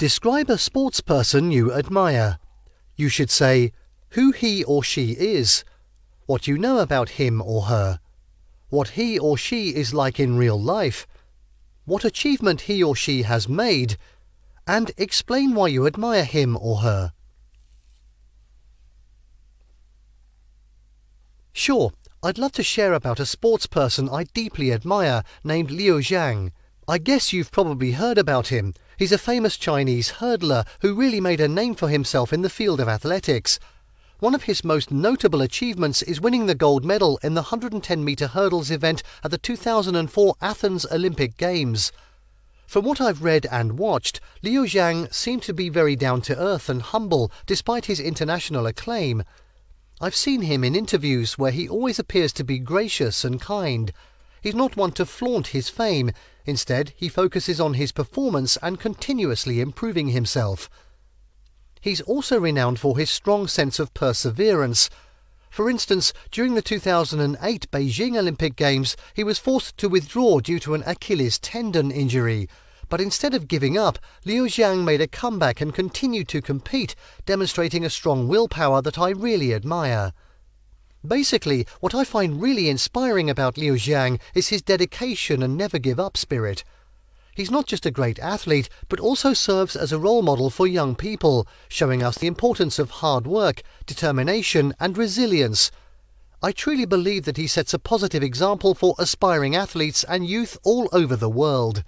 Describe a sportsperson you admire. You should say who he or she is, what you know about him or her, what he or she is like in real life, what achievement he or she has made, and explain why you admire him or her. Sure, I'd love to share about a sportsperson I deeply admire named Liu Xiang. I guess you've probably heard about him. He's a famous Chinese hurdler who really made a name for himself in the field of athletics. One of his most notable achievements is winning the gold medal in the 110 metre hurdles event at the 2004 Athens Olympic Games. From what I've read and watched, Liu Xiang seemed to be very down to earth and humble despite his international acclaim. I've seen him in interviews where he always appears to be gracious and kind. He's not one to flaunt his fame, instead, he focuses on his performance and continuously improving himself. He's also renowned for his strong sense of perseverance. For instance, during the 2008 Beijing Olympic Games, he was forced to withdraw due to an Achilles tendon injury. But instead of giving up, Liu Xiang made a comeback and continued to compete, demonstrating a strong willpower that I really admire. Basically, what I find really inspiring about Liu Xiang is his dedication and never give up spirit. He's not just a great athlete, but also serves as a role model for young people, showing us the importance of hard work, determination, and resilience. I truly believe that he sets a positive example for aspiring athletes and youth all over the world.